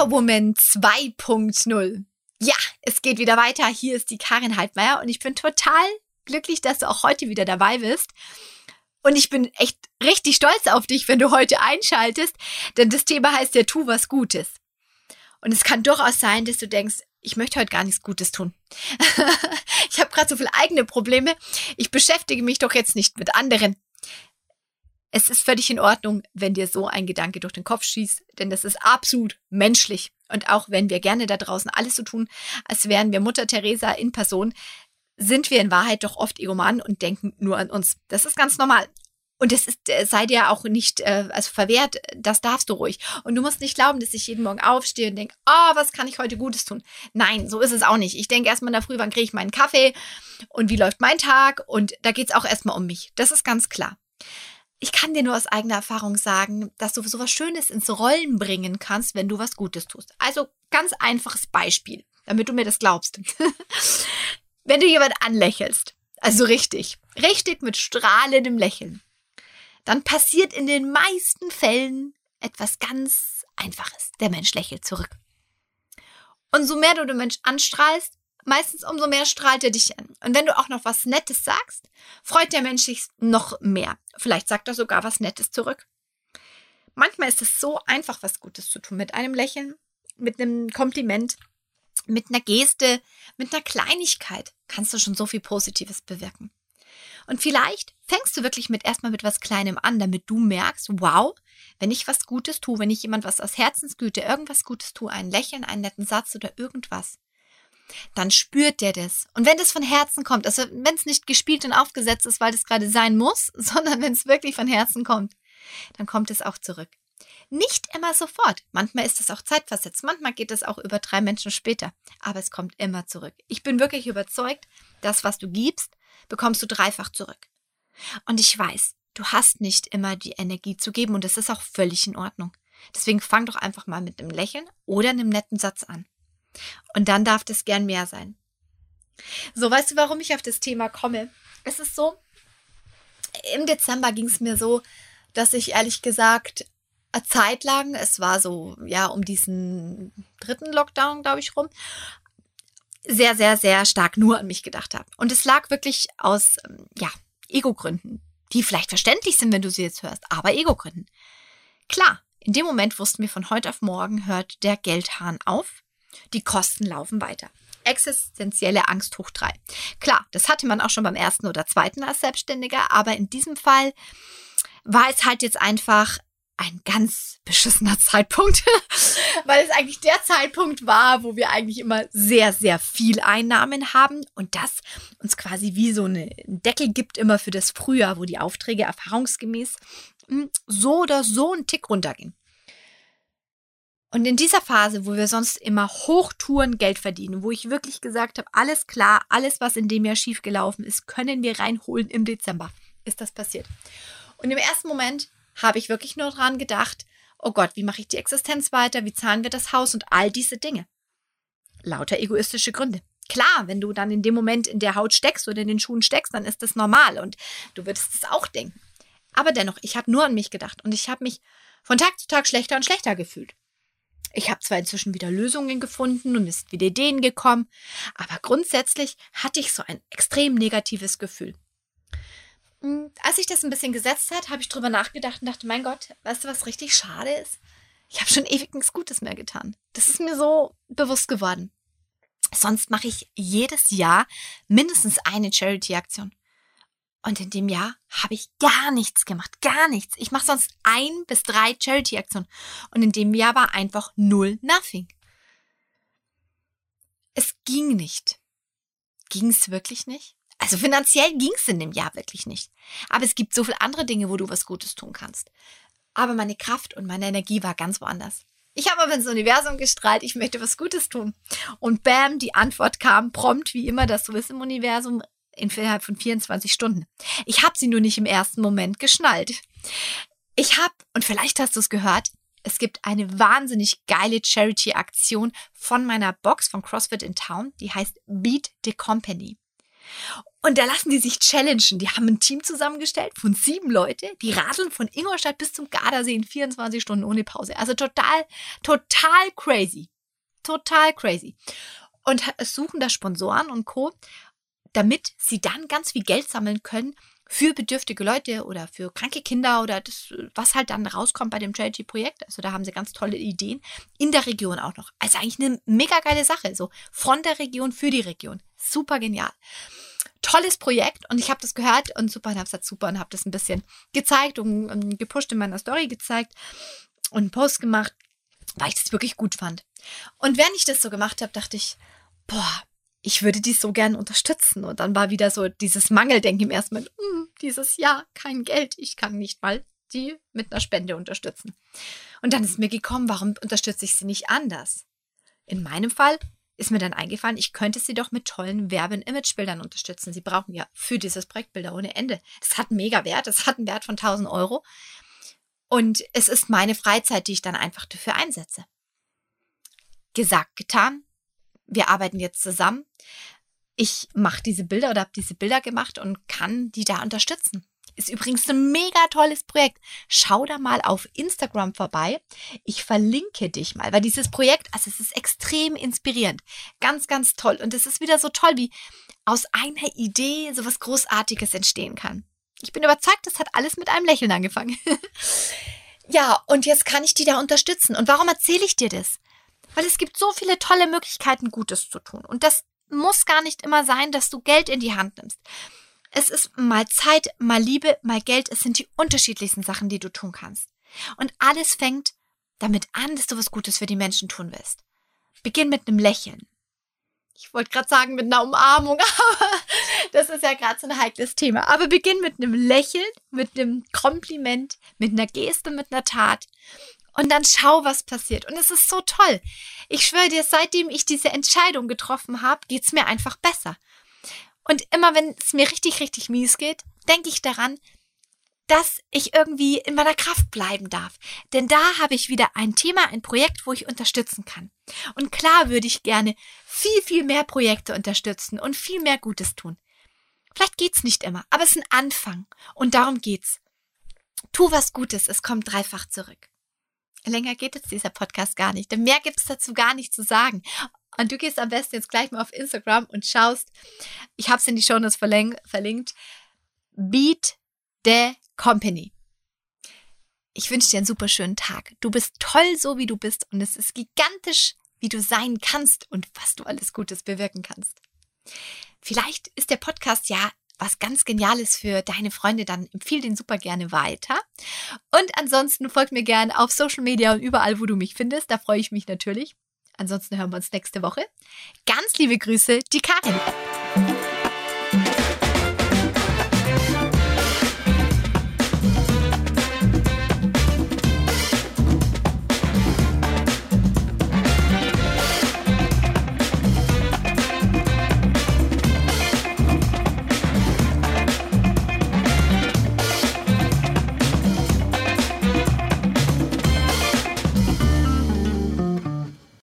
Superwoman 2.0. Ja, es geht wieder weiter. Hier ist die Karin Heidmeier und ich bin total glücklich, dass du auch heute wieder dabei bist. Und ich bin echt richtig stolz auf dich, wenn du heute einschaltest, denn das Thema heißt ja, tu was Gutes. Und es kann durchaus sein, dass du denkst, ich möchte heute gar nichts Gutes tun. ich habe gerade so viele eigene Probleme. Ich beschäftige mich doch jetzt nicht mit anderen. Es ist völlig in Ordnung, wenn dir so ein Gedanke durch den Kopf schießt, denn das ist absolut menschlich. Und auch wenn wir gerne da draußen alles so tun, als wären wir Mutter Teresa in Person, sind wir in Wahrheit doch oft Egomanen und denken nur an uns. Das ist ganz normal. Und es ist, äh, sei dir auch nicht äh, also verwehrt, das darfst du ruhig. Und du musst nicht glauben, dass ich jeden Morgen aufstehe und denke, oh, was kann ich heute Gutes tun? Nein, so ist es auch nicht. Ich denke erstmal in der Früh, wann kriege ich meinen Kaffee und wie läuft mein Tag? Und da geht es auch erstmal um mich. Das ist ganz klar. Ich kann dir nur aus eigener Erfahrung sagen, dass du sowas Schönes ins Rollen bringen kannst, wenn du was Gutes tust. Also ganz einfaches Beispiel, damit du mir das glaubst. wenn du jemand anlächelst, also richtig, richtig mit strahlendem Lächeln, dann passiert in den meisten Fällen etwas ganz Einfaches. Der Mensch lächelt zurück. Und so mehr du den Mensch anstrahlst, meistens umso mehr strahlt er dich an. Und wenn du auch noch was Nettes sagst, freut der Mensch sich noch mehr. Vielleicht sagt er sogar was Nettes zurück. Manchmal ist es so einfach, was Gutes zu tun. Mit einem Lächeln, mit einem Kompliment, mit einer Geste, mit einer Kleinigkeit kannst du schon so viel Positives bewirken. Und vielleicht fängst du wirklich mit erstmal mit was Kleinem an, damit du merkst, wow, wenn ich was Gutes tue, wenn ich jemand was aus Herzensgüte, irgendwas Gutes tue, ein Lächeln, einen netten Satz oder irgendwas, dann spürt der das. Und wenn das von Herzen kommt, also wenn es nicht gespielt und aufgesetzt ist, weil das gerade sein muss, sondern wenn es wirklich von Herzen kommt, dann kommt es auch zurück. Nicht immer sofort. Manchmal ist es auch zeitversetzt. Manchmal geht es auch über drei Menschen später. Aber es kommt immer zurück. Ich bin wirklich überzeugt, das, was du gibst, bekommst du dreifach zurück. Und ich weiß, du hast nicht immer die Energie zu geben und das ist auch völlig in Ordnung. Deswegen fang doch einfach mal mit einem Lächeln oder einem netten Satz an. Und dann darf das gern mehr sein. So, weißt du, warum ich auf das Thema komme? Es ist so, im Dezember ging es mir so, dass ich ehrlich gesagt eine Zeit lang, es war so, ja, um diesen dritten Lockdown, glaube ich, rum, sehr, sehr, sehr stark nur an mich gedacht habe. Und es lag wirklich aus, ähm, ja, Ego-Gründen, die vielleicht verständlich sind, wenn du sie jetzt hörst, aber Ego-Gründen. Klar, in dem Moment wussten wir von heute auf morgen hört der Geldhahn auf, die Kosten laufen weiter. Existenzielle Angst hoch drei. Klar, das hatte man auch schon beim ersten oder zweiten als Selbstständiger, aber in diesem Fall war es halt jetzt einfach ein ganz beschissener Zeitpunkt, weil es eigentlich der Zeitpunkt war, wo wir eigentlich immer sehr, sehr viel Einnahmen haben und das uns quasi wie so einen Deckel gibt immer für das Frühjahr, wo die Aufträge erfahrungsgemäß hm, so oder so einen Tick runtergehen. Und in dieser Phase, wo wir sonst immer Hochtouren Geld verdienen, wo ich wirklich gesagt habe, alles klar, alles, was in dem Jahr schiefgelaufen ist, können wir reinholen im Dezember, ist das passiert. Und im ersten Moment habe ich wirklich nur dran gedacht, oh Gott, wie mache ich die Existenz weiter, wie zahlen wir das Haus und all diese Dinge. Lauter egoistische Gründe. Klar, wenn du dann in dem Moment in der Haut steckst oder in den Schuhen steckst, dann ist das normal und du würdest es auch denken. Aber dennoch, ich habe nur an mich gedacht und ich habe mich von Tag zu Tag schlechter und schlechter gefühlt. Ich habe zwar inzwischen wieder Lösungen gefunden und ist wieder Ideen gekommen, aber grundsätzlich hatte ich so ein extrem negatives Gefühl. Hm, als sich das ein bisschen gesetzt hat, habe ich drüber nachgedacht und dachte, mein Gott, weißt du, was richtig schade ist? Ich habe schon ewig nichts Gutes mehr getan. Das ist mir so bewusst geworden. Sonst mache ich jedes Jahr mindestens eine Charity-Aktion. Und in dem Jahr habe ich gar nichts gemacht, gar nichts. Ich mache sonst ein bis drei Charity-Aktionen. Und in dem Jahr war einfach null, nothing. Es ging nicht. Ging es wirklich nicht? Also finanziell ging es in dem Jahr wirklich nicht. Aber es gibt so viele andere Dinge, wo du was Gutes tun kannst. Aber meine Kraft und meine Energie war ganz woanders. Ich habe aber ins Universum gestrahlt, ich möchte was Gutes tun. Und bam, die Antwort kam prompt, wie immer das so ist im Universum, innerhalb von 24 Stunden. Ich habe sie nur nicht im ersten Moment geschnallt. Ich habe, und vielleicht hast du es gehört, es gibt eine wahnsinnig geile Charity-Aktion von meiner Box von CrossFit in Town, die heißt Beat the Company. Und da lassen die sich challengen. Die haben ein Team zusammengestellt von sieben Leute, die radeln von Ingolstadt bis zum Gardasee in 24 Stunden ohne Pause. Also total, total crazy. Total crazy. Und suchen da Sponsoren und Co., damit sie dann ganz viel Geld sammeln können für bedürftige Leute oder für kranke Kinder oder das, was halt dann rauskommt bei dem Charity-Projekt. Also da haben sie ganz tolle Ideen in der Region auch noch. Also eigentlich eine mega geile Sache. So von der Region für die Region. Super genial. Tolles Projekt und ich habe das gehört und super und habe gesagt super und habe das ein bisschen gezeigt und, und gepusht in meiner Story gezeigt und einen Post gemacht, weil ich das wirklich gut fand. Und während ich das so gemacht habe, dachte ich, boah, ich würde die so gern unterstützen. Und dann war wieder so dieses Mangeldenken im ersten Moment, mm, dieses Jahr kein Geld, ich kann nicht mal die mit einer Spende unterstützen. Und dann ist mir gekommen, warum unterstütze ich sie nicht anders? In meinem Fall ist mir dann eingefallen, ich könnte sie doch mit tollen Werbe- und Imagebildern unterstützen. Sie brauchen ja für dieses Projekt Bilder ohne Ende. Das hat mega Wert, das hat einen Wert von 1000 Euro. Und es ist meine Freizeit, die ich dann einfach dafür einsetze. Gesagt, getan wir arbeiten jetzt zusammen. Ich mache diese Bilder oder habe diese Bilder gemacht und kann die da unterstützen. Ist übrigens ein mega tolles Projekt. Schau da mal auf Instagram vorbei. Ich verlinke dich mal, weil dieses Projekt, also es ist extrem inspirierend. Ganz, ganz toll. Und es ist wieder so toll, wie aus einer Idee so was Großartiges entstehen kann. Ich bin überzeugt, das hat alles mit einem Lächeln angefangen. ja, und jetzt kann ich die da unterstützen. Und warum erzähle ich dir das? Weil es gibt so viele tolle Möglichkeiten, Gutes zu tun. Und das muss gar nicht immer sein, dass du Geld in die Hand nimmst. Es ist mal Zeit, mal Liebe, mal Geld. Es sind die unterschiedlichsten Sachen, die du tun kannst. Und alles fängt damit an, dass du was Gutes für die Menschen tun willst. Beginn mit einem Lächeln. Ich wollte gerade sagen mit einer Umarmung, aber das ist ja gerade so ein heikles Thema. Aber beginn mit einem Lächeln, mit einem Kompliment, mit einer Geste, mit einer Tat. Und dann schau, was passiert. Und es ist so toll. Ich schwöre dir, seitdem ich diese Entscheidung getroffen habe, geht's mir einfach besser. Und immer wenn es mir richtig, richtig mies geht, denke ich daran, dass ich irgendwie in meiner Kraft bleiben darf. Denn da habe ich wieder ein Thema, ein Projekt, wo ich unterstützen kann. Und klar würde ich gerne viel, viel mehr Projekte unterstützen und viel mehr Gutes tun. Vielleicht geht's nicht immer, aber es ist ein Anfang. Und darum geht's. Tu was Gutes, es kommt dreifach zurück. Länger geht jetzt dieser Podcast gar nicht, denn mehr gibt es dazu gar nicht zu sagen. Und du gehst am besten jetzt gleich mal auf Instagram und schaust, ich habe es in die Show Notes verlinkt, Beat the Company. Ich wünsche dir einen super schönen Tag. Du bist toll, so wie du bist und es ist gigantisch, wie du sein kannst und was du alles Gutes bewirken kannst. Vielleicht ist der Podcast ja was ganz Geniales für deine Freunde, dann empfiehl den super gerne weiter. Und ansonsten folgt mir gerne auf Social Media und überall, wo du mich findest. Da freue ich mich natürlich. Ansonsten hören wir uns nächste Woche. Ganz liebe Grüße, die Karin.